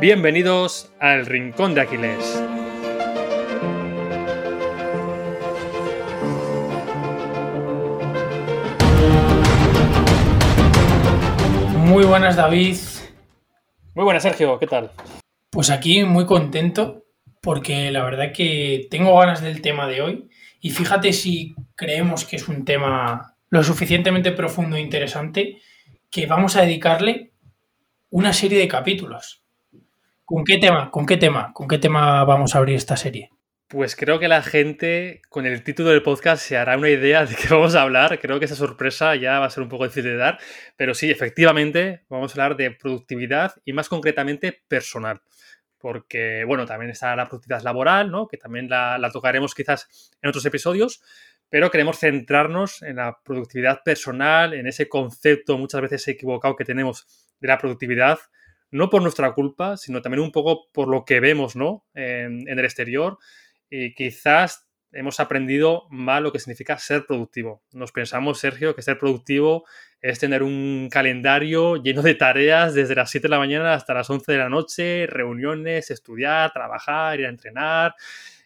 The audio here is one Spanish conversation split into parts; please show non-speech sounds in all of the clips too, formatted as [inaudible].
Bienvenidos al Rincón de Aquiles. Muy buenas, David. Muy buenas, Sergio, ¿qué tal? Pues aquí muy contento porque la verdad que tengo ganas del tema de hoy y fíjate si creemos que es un tema lo suficientemente profundo e interesante que vamos a dedicarle una serie de capítulos. ¿Con qué tema? ¿Con qué tema? ¿Con qué tema vamos a abrir esta serie? Pues creo que la gente con el título del podcast se hará una idea de qué vamos a hablar. Creo que esa sorpresa ya va a ser un poco difícil de dar, pero sí, efectivamente, vamos a hablar de productividad y más concretamente personal. Porque, bueno, también está la productividad laboral, ¿no? Que también la, la tocaremos quizás en otros episodios, pero queremos centrarnos en la productividad personal, en ese concepto muchas veces equivocado que tenemos de la productividad, no por nuestra culpa, sino también un poco por lo que vemos ¿no? en, el exterior y quizás hemos aprendido mal lo que significa ser productivo. Nos pensamos, Sergio, que ser productivo es tener un calendario lleno de tareas desde las 7 de la mañana hasta las 11 de la noche, reuniones, estudiar, trabajar, ir a entrenar.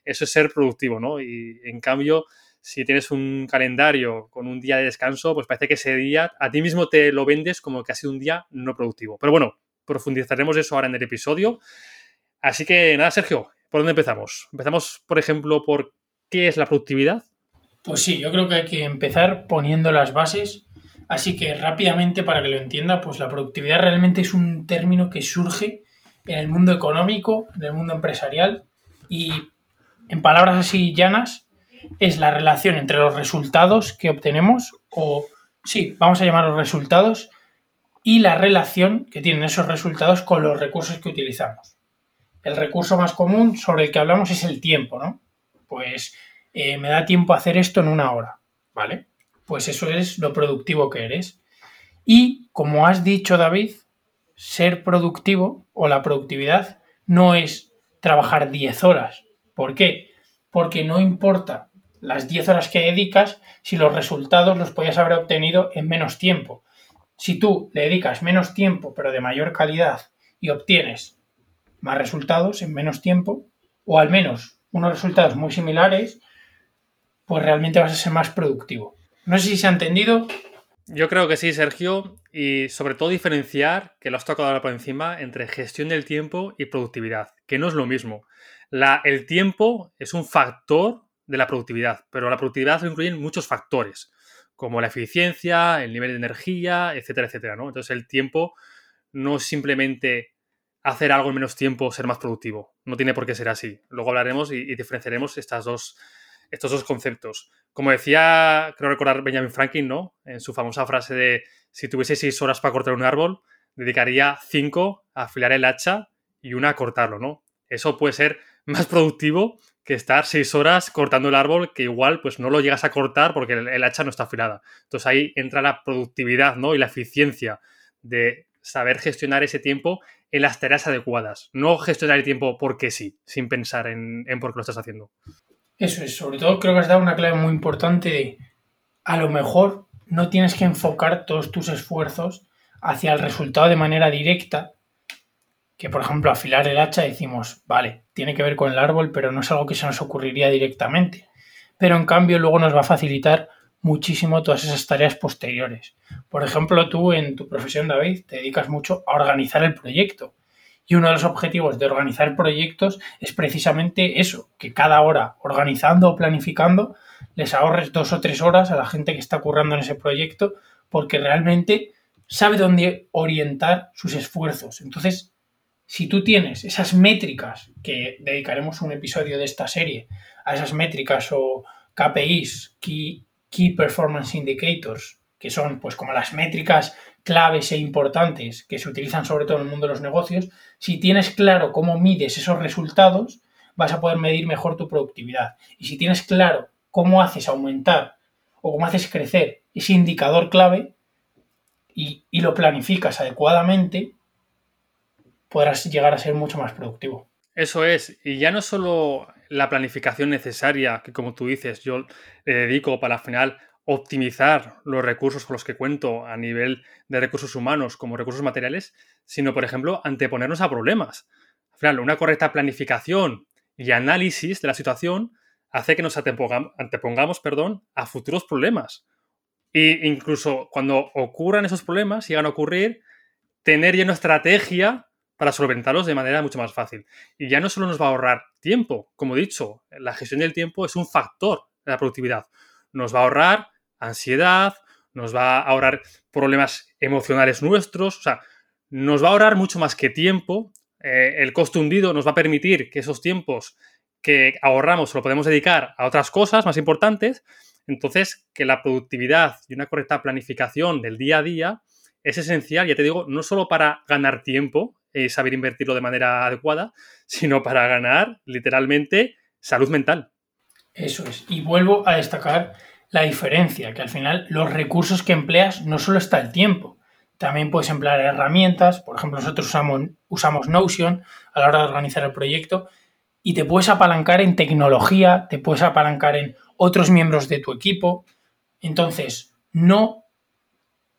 Eso es ser productivo, ¿no? Y en cambio, si tienes un calendario con un día de descanso, pues parece que ese día a ti mismo te lo vendes como que ha sido un día no productivo. Pero bueno, profundizaremos eso ahora en el episodio. Así que nada, Sergio, ¿por dónde empezamos? Empezamos, por ejemplo, por qué es la productividad. Pues sí, yo creo que hay que empezar poniendo las bases. Así que rápidamente, para que lo entienda, pues la productividad realmente es un término que surge en el mundo económico, en el mundo empresarial y en palabras así llanas, es la relación entre los resultados que obtenemos, o sí, vamos a llamar los resultados, y la relación que tienen esos resultados con los recursos que utilizamos. El recurso más común sobre el que hablamos es el tiempo, ¿no? Pues eh, me da tiempo a hacer esto en una hora, ¿vale? Pues eso es lo productivo que eres. Y como has dicho, David, ser productivo o la productividad no es trabajar 10 horas. ¿Por qué? Porque no importa las 10 horas que dedicas si los resultados los podías haber obtenido en menos tiempo. Si tú le dedicas menos tiempo pero de mayor calidad y obtienes más resultados en menos tiempo, o al menos unos resultados muy similares, pues realmente vas a ser más productivo. No sé si se ha entendido. Yo creo que sí, Sergio, y sobre todo diferenciar, que lo has tocado ahora por encima, entre gestión del tiempo y productividad, que no es lo mismo. El tiempo es un factor de la productividad, pero la productividad lo incluyen muchos factores, como la eficiencia, el nivel de energía, etcétera, etcétera, ¿no? Entonces el tiempo no es simplemente hacer algo en menos tiempo, ser más productivo. No tiene por qué ser así. Luego hablaremos y, diferenciaremos estas dos, estos dos conceptos. Como decía, creo recordar Benjamin Franklin, ¿no? En su famosa frase de si tuviese seis horas para cortar un árbol, dedicaría cinco a afilar el hacha y una a cortarlo, ¿no? Eso puede ser más productivo que estar seis horas cortando el árbol que igual pues no lo llegas a cortar porque el, hacha no está afilada. Entonces ahí entra la productividad ¿no? y la eficiencia de saber gestionar ese tiempo en las tareas adecuadas. No gestionar el tiempo porque sí, sin pensar en, en por qué lo estás haciendo. Eso es, sobre todo creo que has dado una clave muy importante de a lo mejor no tienes que enfocar todos tus esfuerzos hacia el resultado de manera directa, que por ejemplo afilar el hacha decimos, vale, tiene que ver con el árbol, pero no es algo que se nos ocurriría directamente. Pero en cambio luego nos va a facilitar muchísimo todas esas tareas posteriores. Por ejemplo, tú en tu profesión, David, te dedicas mucho a organizar el proyecto. Y uno de los objetivos de organizar proyectos es precisamente eso, que cada hora organizando o planificando les ahorres dos o tres horas a la gente que está currando en ese proyecto porque realmente sabe dónde orientar sus esfuerzos. Entonces, si tú tienes esas métricas, que dedicaremos un episodio de esta serie a esas métricas o KPIs, Key, Performance Indicators, que son pues como las métricas claves e importantes que se utilizan sobre todo en el mundo de los negocios, si tienes claro cómo mides esos resultados, vas a poder medir mejor tu productividad. Y si tienes claro cómo haces aumentar o cómo haces crecer ese indicador clave y lo planificas adecuadamente, podrás llegar a ser mucho más productivo. Eso es, y ya no solo la planificación necesaria, que como tú dices, yo le dedico para al final optimizar los recursos con los que cuento a nivel de recursos humanos como recursos materiales, sino, por ejemplo, anteponernos a problemas. final, una correcta planificación y análisis de la situación hace que nos antepongamos, perdón, a futuros problemas. E incluso cuando ocurran esos problemas, llegan a ocurrir, tener ya una estrategia para solventarlos de manera mucho más fácil. Y ya no solo nos va a ahorrar tiempo, como he dicho, la gestión del tiempo es un factor de la productividad. Nos va a ahorrar ansiedad, nos va a ahorrar problemas emocionales nuestros, o sea, nos va a ahorrar mucho más que tiempo. Eh, el costo hundido nos va a permitir que esos tiempos que ahorramos lo podemos dedicar a otras cosas más importantes. Entonces, que la productividad y una correcta planificación del día a día es esencial, ya te digo, no solo para ganar tiempo y saber invertirlo de manera adecuada, [laughs] sino para ganar literalmente salud mental. Eso es. Y vuelvo a destacar la diferencia, que al final los recursos que empleas no solo está el tiempo, también puedes emplear herramientas, por ejemplo nosotros usamos, usamos Notion a la hora de organizar el proyecto y te puedes apalancar en tecnología, te puedes apalancar en otros miembros de tu equipo. Entonces, no,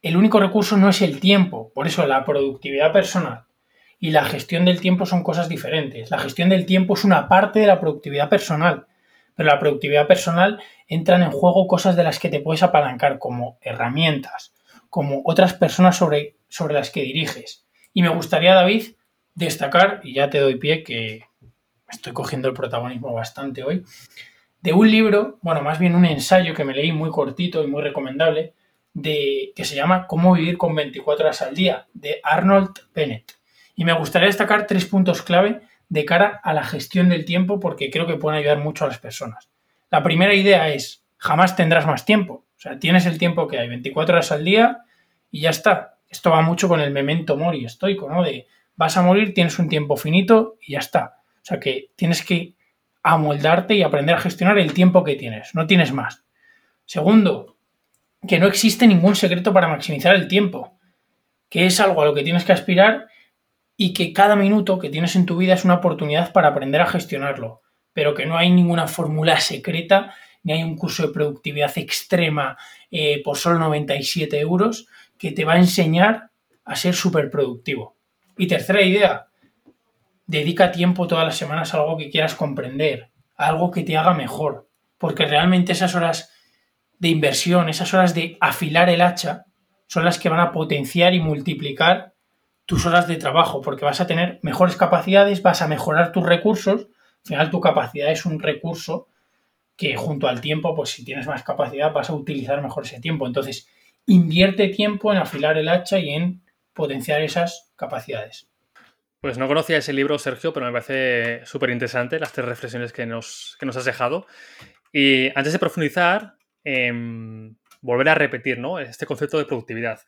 el único recurso no es el tiempo, por eso la productividad personal y la gestión del tiempo son cosas diferentes. La gestión del tiempo es una parte de la productividad personal, pero la productividad personal entran en juego cosas de las que te puedes apalancar como herramientas, como otras personas sobre, sobre las que diriges. Y me gustaría, David, destacar, y ya te doy pie que estoy cogiendo el protagonismo bastante hoy, de un libro, bueno, más bien un ensayo que me leí muy cortito y muy recomendable, de, que se llama Cómo vivir con 24 horas al día, de Arnold Bennett. Y me gustaría destacar tres puntos clave de cara a la gestión del tiempo porque creo que pueden ayudar mucho a las personas. La primera idea es, jamás tendrás más tiempo. O sea, tienes el tiempo que hay, 24 horas al día y ya está. Esto va mucho con el memento mori estoico, ¿no? De vas a morir, tienes un tiempo finito y ya está. O sea que tienes que amoldarte y aprender a gestionar el tiempo que tienes, no tienes más. Segundo, que no existe ningún secreto para maximizar el tiempo, que es algo a lo que tienes que aspirar y que cada minuto que tienes en tu vida es una oportunidad para aprender a gestionarlo, pero que no hay ninguna fórmula secreta, ni hay un curso de productividad extrema eh, por solo 97 euros que te va a enseñar a ser súper productivo. Y tercera idea, dedica tiempo todas las semanas a algo que quieras comprender, algo que te haga mejor, porque realmente esas horas de inversión, esas horas de afilar el hacha, son las que van a potenciar y multiplicar tus horas de trabajo, porque vas a tener mejores capacidades, vas a mejorar tus recursos, al final tu capacidad es un recurso que junto al tiempo, pues si tienes más capacidad vas a utilizar mejor ese tiempo. Entonces, invierte tiempo en afilar el hacha y en potenciar esas capacidades. Pues no conocía ese libro, Sergio, pero me parece súper interesante las tres reflexiones que nos, nos has dejado. Y antes de profundizar, em, volver a repetir ¿no? este concepto de productividad.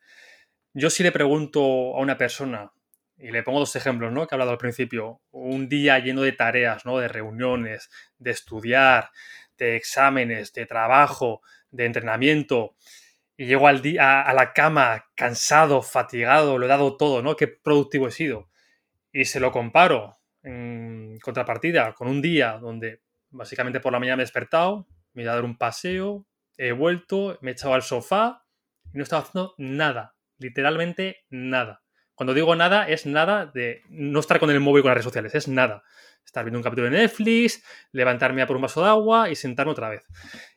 Yo si le pregunto a una persona, y le pongo dos ejemplos ¿no? que he hablado al principio, un día lleno de tareas, ¿no? de reuniones, de estudiar, de exámenes, de trabajo, de entrenamiento, y llego al día, a la cama cansado, fatigado, lo he dado todo, ¿no? Qué productivo he sido y se lo comparo en contrapartida con un día donde básicamente por la mañana me he despertado, me he dar un paseo, he vuelto, me he echado al sofá y no he estado haciendo nada, literalmente nada. Cuando digo nada, es nada de no estar con el móvil con las redes sociales, es nada. Estar viendo un capítulo de Netflix, levantarme a por un vaso de agua y sentarme otra vez.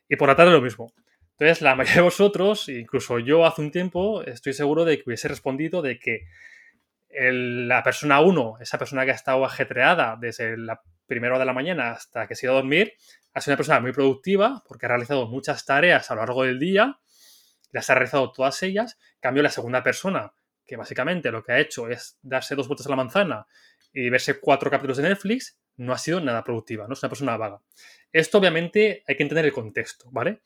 Y por la tarde lo mismo. Entonces, la [laughs] mayoría de vosotros, incluso yo hace un tiempo, estoy seguro de que hubiese respondido de que la persona 1, esa persona que ha estado ajetreada desde la primera hora de la mañana hasta que se ido a dormir, ha sido una persona muy productiva porque ha realizado muchas tareas a lo largo del día, las ha realizado todas ellas. Cambio la segunda persona, que básicamente lo que ha hecho es darse dos vueltas a la manzana y verse cuatro capítulos de Netflix, no ha sido nada productiva, no es una persona vaga. Esto obviamente hay que entender el contexto, ¿vale?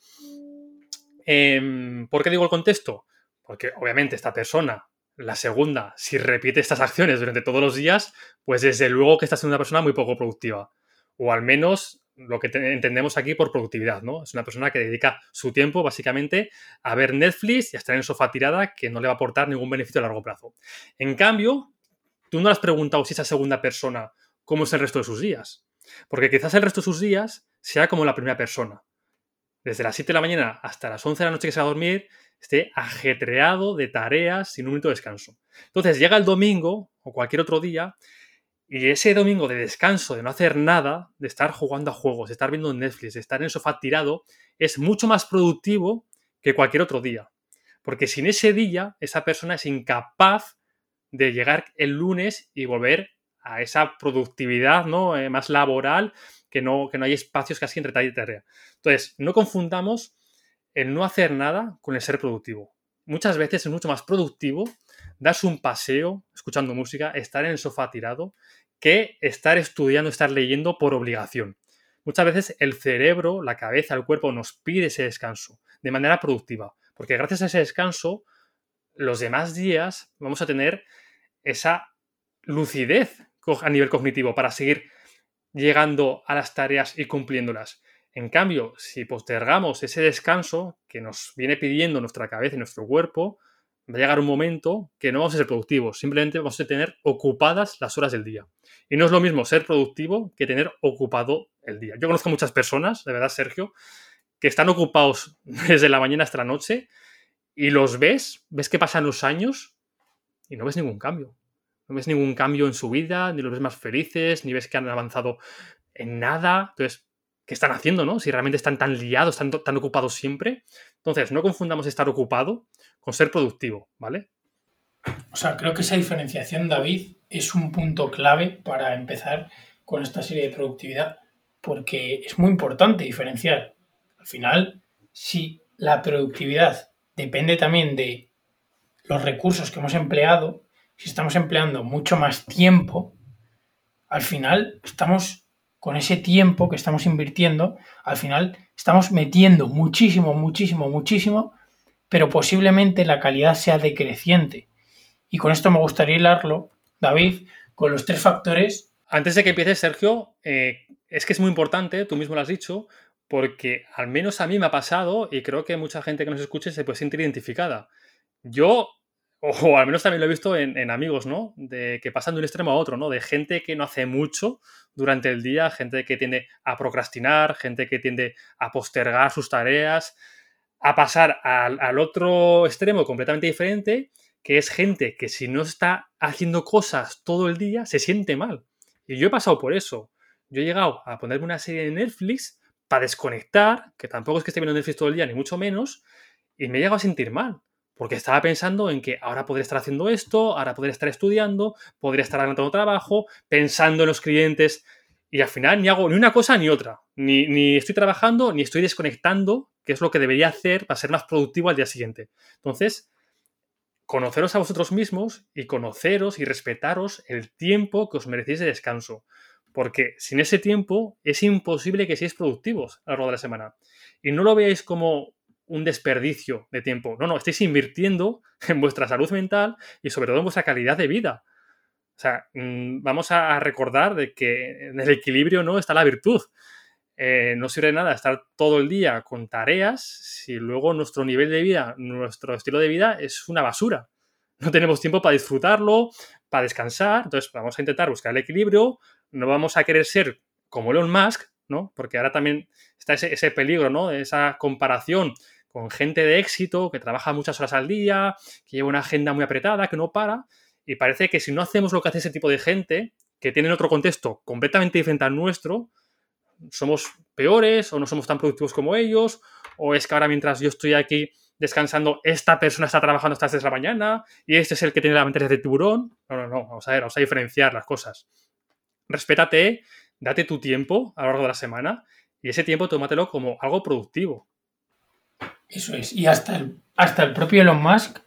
Em, ¿Por qué digo el contexto? Porque obviamente esta persona la segunda, si repite estas acciones durante todos los días, pues desde luego que está siendo una persona muy poco productiva. O al menos lo que entendemos aquí por productividad, ¿no? Es una persona que dedica su tiempo básicamente a ver Netflix y a estar en el sofá tirada que no le va a aportar ningún beneficio a largo plazo. En cambio, tú no has preguntado si esa segunda persona cómo es el resto de sus días. Porque quizás el resto de sus días sea como la primera persona. Desde las 7 de la mañana hasta las 11 de la noche que se va a dormir, esté ajetreado de tareas sin un minuto de descanso. Entonces llega el domingo o cualquier otro día Y ese domingo de descanso, de no hacer nada, de estar jugando a juegos, de estar viendo Netflix, de estar en el sofá tirado, es mucho más productivo que cualquier otro día. Porque sin ese día, esa persona es incapaz de llegar el lunes y volver a esa productividad ¿no? Eh, más laboral, que no, que no hay espacios casi entre tarea y tarea. Entonces, no confundamos el no hacer nada con el ser productivo. Muchas veces es mucho más productivo darse un paseo escuchando música, estar en el sofá tirado, que estar estudiando, estar leyendo por obligación. Muchas veces el cerebro, la cabeza, el cuerpo nos pide ese descanso de manera productiva, porque gracias a ese descanso, los demás días vamos a tener esa lucidez a nivel cognitivo para seguir llegando a las tareas y cumpliéndolas. En cambio, si postergamos ese descanso que nos viene pidiendo nuestra cabeza y nuestro cuerpo, va a llegar un momento que no vamos a ser productivos, simplemente vamos a tener ocupadas las horas del día. Y no es lo mismo ser productivo que tener ocupado el día. Yo conozco muchas personas, de verdad, Sergio, que están ocupados [laughs] desde la mañana hasta la noche y los ves, ves que pasan los años y no ves ningún cambio. No ves ningún cambio en su vida, ni los ves más felices, ni ves que han avanzado en nada. Entonces, ¿qué están haciendo, no? Si realmente están tan liados, están tan ocupados siempre. Entonces, no confundamos estar ocupado con ser productivo, ¿vale? O sea, creo que esa diferenciación, David, es un punto clave para empezar con esta serie de productividad, porque es muy importante diferenciar. Al final, si la productividad depende también de los recursos que hemos empleado, si estamos empleando mucho más tiempo, al final estamos con ese tiempo que estamos invirtiendo, al final estamos metiendo muchísimo, muchísimo, muchísimo, pero posiblemente la calidad sea decreciente. Y con esto me gustaría hilarlo, David, con los tres factores. Antes de que empieces, Sergio, eh, es que es muy importante, tú mismo lo has dicho, porque al menos a mí me ha pasado y creo que mucha gente que nos escuche se puede sentir identificada. Yo o al menos también lo he visto en, amigos, ¿no? De que pasan de un extremo a otro, ¿no? De gente que no hace mucho durante el día, gente que tiende a procrastinar, gente que tiende a postergar sus tareas, a pasar al, otro extremo completamente diferente, que es gente que si no está haciendo cosas todo el día, se siente mal. Y yo he pasado por eso. Yo he llegado a ponerme una serie de Netflix para desconectar, que tampoco es que esté viendo Netflix todo el día, ni mucho menos, y me he llegado a sentir mal porque estaba pensando en que ahora podría estar haciendo esto, ahora podría estar estudiando, podría estar adelantando trabajo, pensando en los clientes. Y al final ni hago ni una cosa ni otra. Ni, ni, estoy trabajando, ni estoy desconectando, que es lo que debería hacer para ser más productivo al día siguiente. Entonces, conoceros a vosotros mismos y conoceros y respetaros el tiempo que os merecéis de descanso. Porque sin ese tiempo es imposible que seáis productivos a lo largo de la semana. Y no lo veáis como un desperdicio de tiempo. No, no, estáis invirtiendo [laughs] en vuestra salud mental y sobre todo en vuestra calidad de vida. O sea, mm, vamos a recordar de que en el equilibrio no está la virtud. Eh, no sirve de nada estar todo el día con tareas si luego nuestro nivel de vida, nuestro estilo de vida es una basura. No tenemos tiempo para disfrutarlo, para descansar. Entonces, vamos a intentar buscar el equilibrio. No vamos a querer ser como Elon Musk, ¿no? Porque ahora también está ese, peligro, ¿no? Esa comparación con gente de éxito que trabaja muchas horas al día, que lleva una agenda muy apretada, que no para, y parece que si no hacemos lo que hace ese tipo de gente, que tiene otro contexto completamente diferente al nuestro, somos peores o no somos tan productivos como ellos, o es que ahora mientras yo estoy aquí descansando, esta persona está trabajando hasta desde la mañana y este es el que tiene la mentalidad de tiburón. No, no, no, vamos a ver, vamos a diferenciar las cosas. Respétate, date tu tiempo a lo largo de la semana y ese tiempo tómatelo como algo productivo. Eso es. Y hasta el, hasta el propio Elon Musk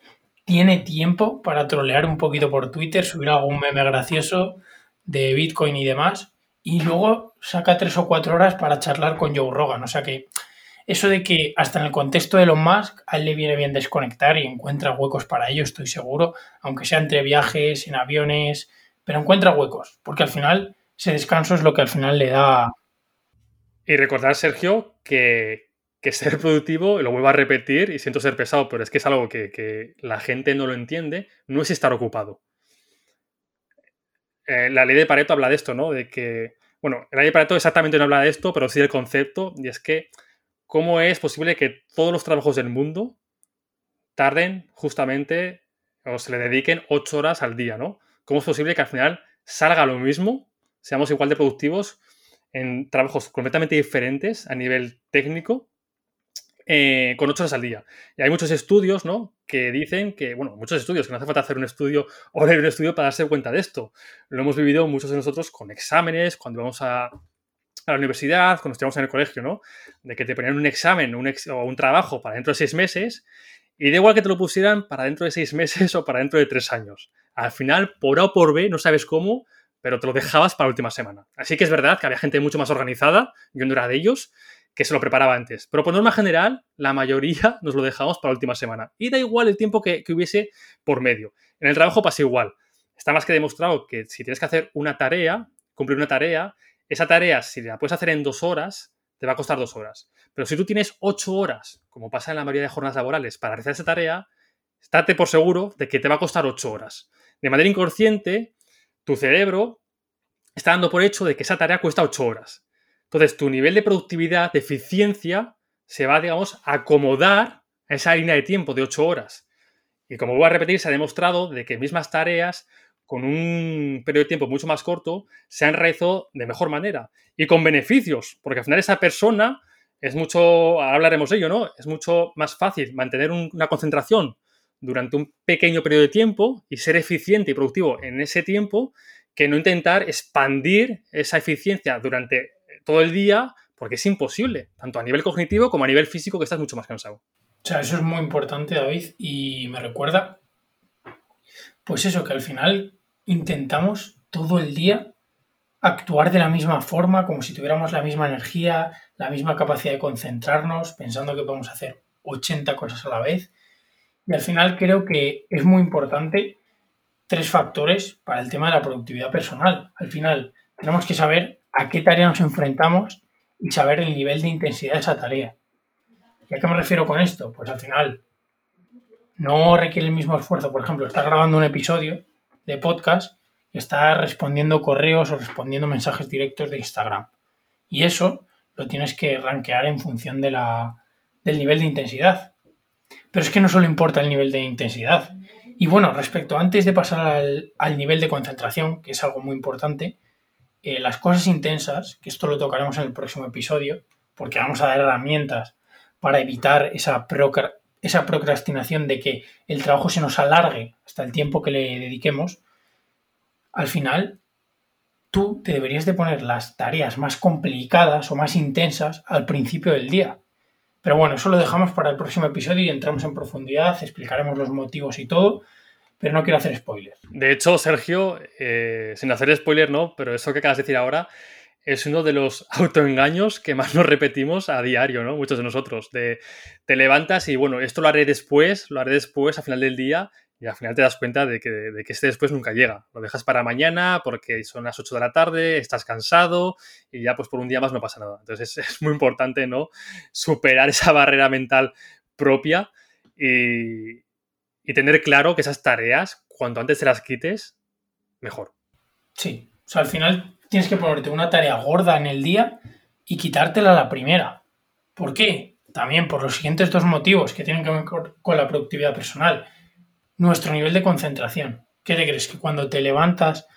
tiene tiempo para trolear un poquito por Twitter, subir algún meme gracioso de Bitcoin y demás. Y luego saca tres o cuatro horas para charlar con Joe Rogan. O sea que eso de que hasta en el contexto de Elon Musk a él le viene bien desconectar y encuentra huecos para ello, estoy seguro. Aunque sea entre viajes, en aviones, pero encuentra huecos. Porque al final ese descanso es lo que al final le da. Y recordar, Sergio, que, que ser productivo, lo vuelvo a repetir y siento ser pesado, pero es que es algo que, la gente no lo entiende, no es estar ocupado. Eh, la ley de Pareto habla de esto, ¿no? De que, bueno, la ley de Pareto exactamente no habla de esto, pero sí del concepto, y es que, ¿cómo es posible que todos los trabajos del mundo tarden justamente o se le dediquen ocho horas al día, ¿no? ¿Cómo es posible que al final salga lo mismo, seamos igual de productivos en trabajos completamente diferentes a nivel técnico eh, con 8 horas al día. Y hay muchos estudios, ¿no? Que dicen que, bueno, muchos estudios, que no hace falta hacer un estudio [laughs] o leer un estudio para darse cuenta de esto. Lo hemos vivido muchos de nosotros con exámenes, cuando vamos a, la universidad, cuando estábamos en el colegio, ¿no? De que te ponían un examen o un trabajo para dentro de seis meses y da igual que te lo pusieran para dentro de seis [laughs] meses o para dentro de tres años. Al final, por A o por B, no sabes cómo, pero te lo dejabas para la última semana. Así que es verdad que había gente mucho más organizada, yo no era de ellos, que se lo preparaba antes. Pero por norma general, la mayoría [laughs] nos lo dejamos para la última semana. Y da igual el tiempo que, que hubiese por medio. En el trabajo pasa igual. Está más que demostrado que si tienes que hacer una tarea, cumplir una tarea, esa tarea, si la puedes hacer en dos horas, te va a costar dos horas. Pero si tú tienes ocho horas, como pasa en la mayoría de jornadas laborales, para realizar esa tarea, estate por seguro de que te va a costar ocho horas. De manera inconsciente, tu cerebro está dando por hecho de que esa tarea cuesta ocho horas. Entonces, tu nivel de productividad, de eficiencia, se va, digamos, a acomodar a esa línea de tiempo de ocho horas. Y como voy a repetir, se ha demostrado de que mismas tareas con un periodo de tiempo mucho más corto, se han realizado de mejor manera y con beneficios, porque al final esa persona es mucho, hablaremos de ello, ¿no? Es mucho más fácil mantener una concentración durante un pequeño periodo de tiempo y ser eficiente y productivo en ese tiempo que no intentar expandir esa eficiencia durante todo el día, porque es imposible, tanto a nivel cognitivo como a nivel físico, que estás mucho más cansado. O sea, eso es muy importante, David, y me recuerda, pues eso, que al final intentamos todo el día actuar de la misma forma, como si tuviéramos la misma energía, la misma capacidad de concentrarnos, pensando que podemos hacer 80 cosas a la vez. Y al final creo que es muy importante tres factores para el tema de la productividad personal. Al final tenemos que saber a qué tarea nos enfrentamos y saber el nivel de intensidad de esa tarea. ¿Y a qué me refiero con esto? Pues al final no requiere el mismo esfuerzo. Por ejemplo, estar grabando un episodio de podcast y está respondiendo correos o respondiendo mensajes directos de Instagram. Y eso lo tienes que rankear en función de la, del nivel de intensidad. Pero es que no solo importa el nivel de intensidad. Y bueno, respecto antes de pasar al, nivel de concentración, que es algo muy importante, eh, las cosas intensas, que esto lo tocaremos en el próximo episodio, porque vamos a dar herramientas para evitar esa, esa procrastinación de que el trabajo se nos alargue hasta el tiempo que le dediquemos, al final tú te deberías de poner las tareas más complicadas o más intensas al principio del día. Pero bueno, eso lo dejamos para el próximo episodio y entramos en profundidad, explicaremos los motivos y todo, pero no quiero hacer spoilers. De hecho, Sergio, eh, sin hacer spoiler no, pero eso que acabas de decir ahora es uno de los [laughs] autoengaños que más nos repetimos a diario, ¿no? Muchos de nosotros. De te levantas y bueno, esto lo haré después, lo haré después, a final del día, y al final te das cuenta de que, de que este después nunca llega. Lo dejas para mañana porque son las 8 de la tarde, estás cansado y ya pues por un día más no pasa nada. Entonces [laughs] es, muy importante, ¿no? Superar esa barrera mental propia y, y tener claro que esas tareas, cuanto antes te las quites, mejor. Sí, o sea, al final tienes que ponerte una tarea gorda en el día y quitártela la primera. ¿Por qué? También por los siguientes dos motivos que tienen que ver con la productividad personal nuestro nivel de concentración. ¿Qué te crees? ¿Que cuando te levantas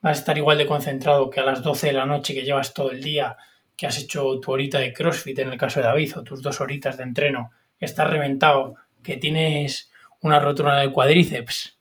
vas a estar igual de concentrado que a las 12 de la noche que llevas todo el día, que has hecho tu horita de CrossFit en el caso de David o tus dos horitas de entreno, que estás reventado, que tienes una rotura del cuádriceps?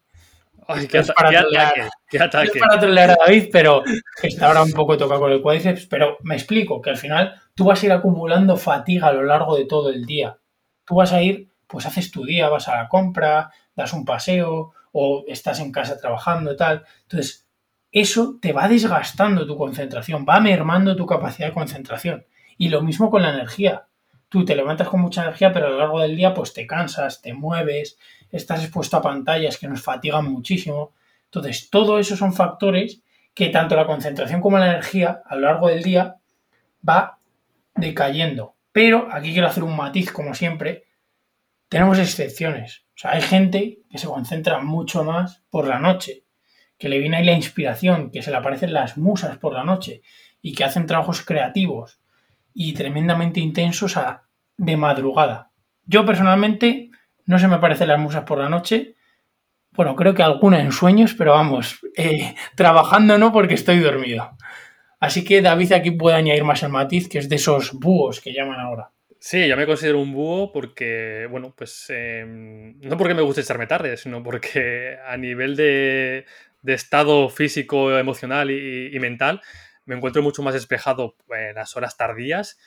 Ay, qué, para ataque, qué ataque. para trolear a David, pero está ahora un poco tocado con el cuádriceps. Pero me explico que al final tú vas a ir acumulando fatiga a lo largo de todo el día. Tú vas a ir, pues haces tu día, vas a la compra, das un paseo o estás en casa trabajando y tal. Entonces, eso te va desgastando tu concentración, va mermando tu capacidad de concentración. Y lo mismo con la energía. Tú te levantas con mucha energía, pero a lo largo del día pues te cansas, te mueves, estás expuesto a pantallas que nos fatigan muchísimo. Entonces, todo eso son factores que tanto la concentración como la energía a lo largo del día va decayendo. Pero aquí quiero hacer un matiz, como siempre. Tenemos excepciones. O sea, hay gente que se concentra mucho más por la noche, que le viene ahí la inspiración, que se le aparecen las musas por la noche y que hacen trabajos creativos y tremendamente intensos a, de madrugada. Yo personalmente no se me aparecen las musas por la noche, Bueno, creo que alguna en sueños, pero vamos, eh, [laughs] trabajando no porque estoy dormido. Así que David aquí puede añadir más el matiz, que es de esos búhos que llaman ahora. Sí, yo me considero un búho porque, bueno, pues em, no porque me guste echarme tarde, sino porque a nivel de, estado físico, emocional y, mental me encuentro mucho más despejado en las horas tardías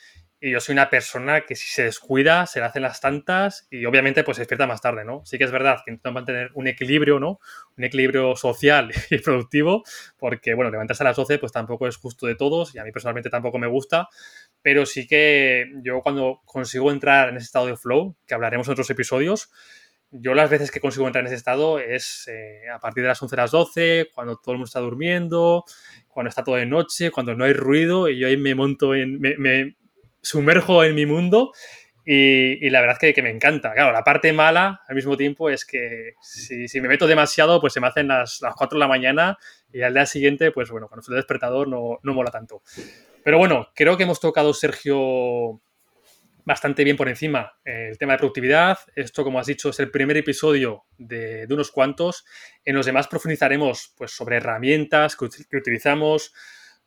y yo soy una persona que si se descuida, se le hacen las tantas y obviamente pues se despierta más tarde, ¿no? Sí que es verdad que intento mantener un equilibrio, ¿no? Un equilibrio social [laughs] y productivo, porque, bueno, levantarse a las 12 pues tampoco es justo de todos y a mí personalmente tampoco me gusta, pero sí que yo cuando consigo entrar en ese estado de flow, que hablaremos en otros episodios, yo las veces que consigo entrar en ese estado es eh, a partir de las 11 a las 12, cuando todo el mundo está durmiendo, cuando está todo de noche, cuando no hay ruido y yo ahí me monto en... me, sumerjo en mi mundo y, la verdad es que, me encanta. Claro, la parte mala al mismo tiempo es que si, me meto demasiado, pues se me hacen las, las 4 de la mañana y al día siguiente, pues bueno, cuando soy despertador no, no mola tanto. Pero bueno, creo que hemos tocado, Sergio, bastante bien por encima el tema de productividad. Esto, como has dicho, es el primer episodio de, de unos cuantos. En los demás profundizaremos pues, sobre herramientas que utilizamos,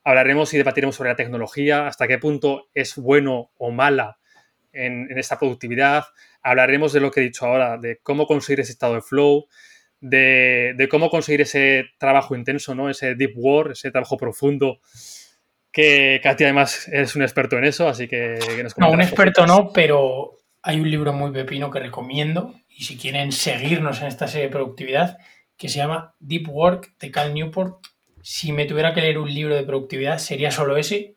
Hablaremos y debatiremos sobre la tecnología, hasta qué punto es bueno o mala en, esta productividad. Hablaremos de lo que he dicho ahora, de cómo conseguir ese estado de flow, de, cómo conseguir ese trabajo intenso, ¿no? Ese deep work, ese trabajo profundo. Que Katy además es un experto en eso, así que... no, un experto no, pero hay un libro muy pepino que recomiendo y si quieren seguirnos en esta serie de productividad, que se llama Deep Work de Cal Newport, si me tuviera que leer un libro de productividad, sería solo ese.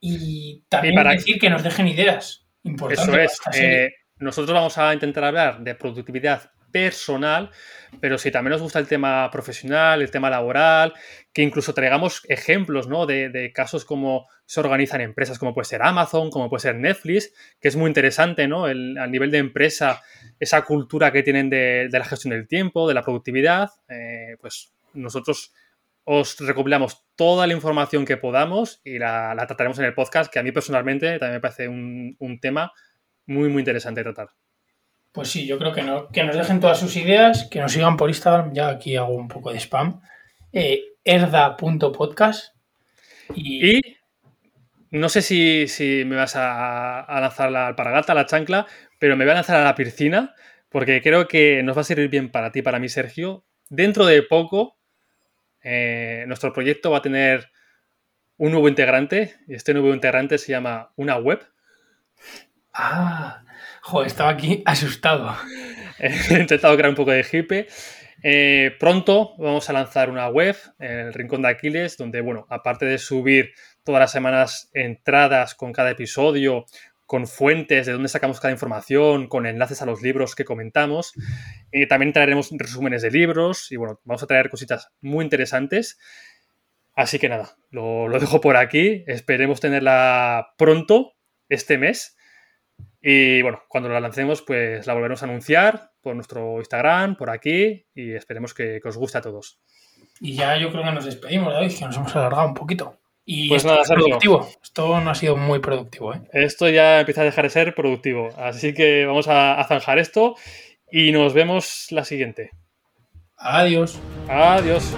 Y también para decir que nos dejen ideas importantes. Eso es. Eh, nosotros vamos a intentar hablar de productividad personal, pero si también nos gusta el tema profesional, el tema laboral, que incluso traigamos ejemplos ¿no? de, casos como se organizan empresas, como puede ser Amazon, como puede ser Netflix, que es muy interesante, ¿no? El, a nivel de empresa, esa cultura que tienen de, la gestión del tiempo, de la productividad, eh, pues nosotros os recopilamos toda la información que podamos y la, trataremos en el podcast, que a mí personalmente también me parece un, tema muy, muy interesante de tratar. Pues sí, yo creo que, no, que nos dejen todas sus ideas, que nos sigan por Instagram, ya aquí hago un poco de spam, eh, erda.podcast. Y... y... no sé si, me vas a, a lanzar la alpargata, la chancla, pero me voy a lanzar a la piscina, porque creo que nos va a servir bien para ti, para mí, Sergio. Dentro de poco eh, nuestro proyecto va a tener un nuevo integrante y este nuevo integrante se llama una web. Ah, joder, estaba aquí [laughs] asustado. [laughs] He intentado crear un poco de hipe. Eh, pronto vamos a lanzar una web en el Rincón de Aquiles, donde, bueno, aparte de subir todas las semanas entradas con cada episodio, con fuentes de dónde sacamos cada información, con enlaces a los libros que comentamos. y también traeremos resúmenes de libros y bueno, vamos a traer cositas muy interesantes. Así que nada, lo, dejo por aquí. Esperemos tenerla pronto, este mes. Y bueno, cuando la lancemos, pues la volveremos a anunciar por nuestro Instagram, por aquí, y esperemos que, que os guste a todos. Y ya yo creo que nos despedimos, David, que nos hemos alargado un poquito. Y pues nada, productivo. Esto no ha sido muy productivo. ¿eh? Esto ya empieza a dejar de ser productivo. Así que vamos a, a zanjar esto y nos vemos la siguiente. Adiós. Adiós.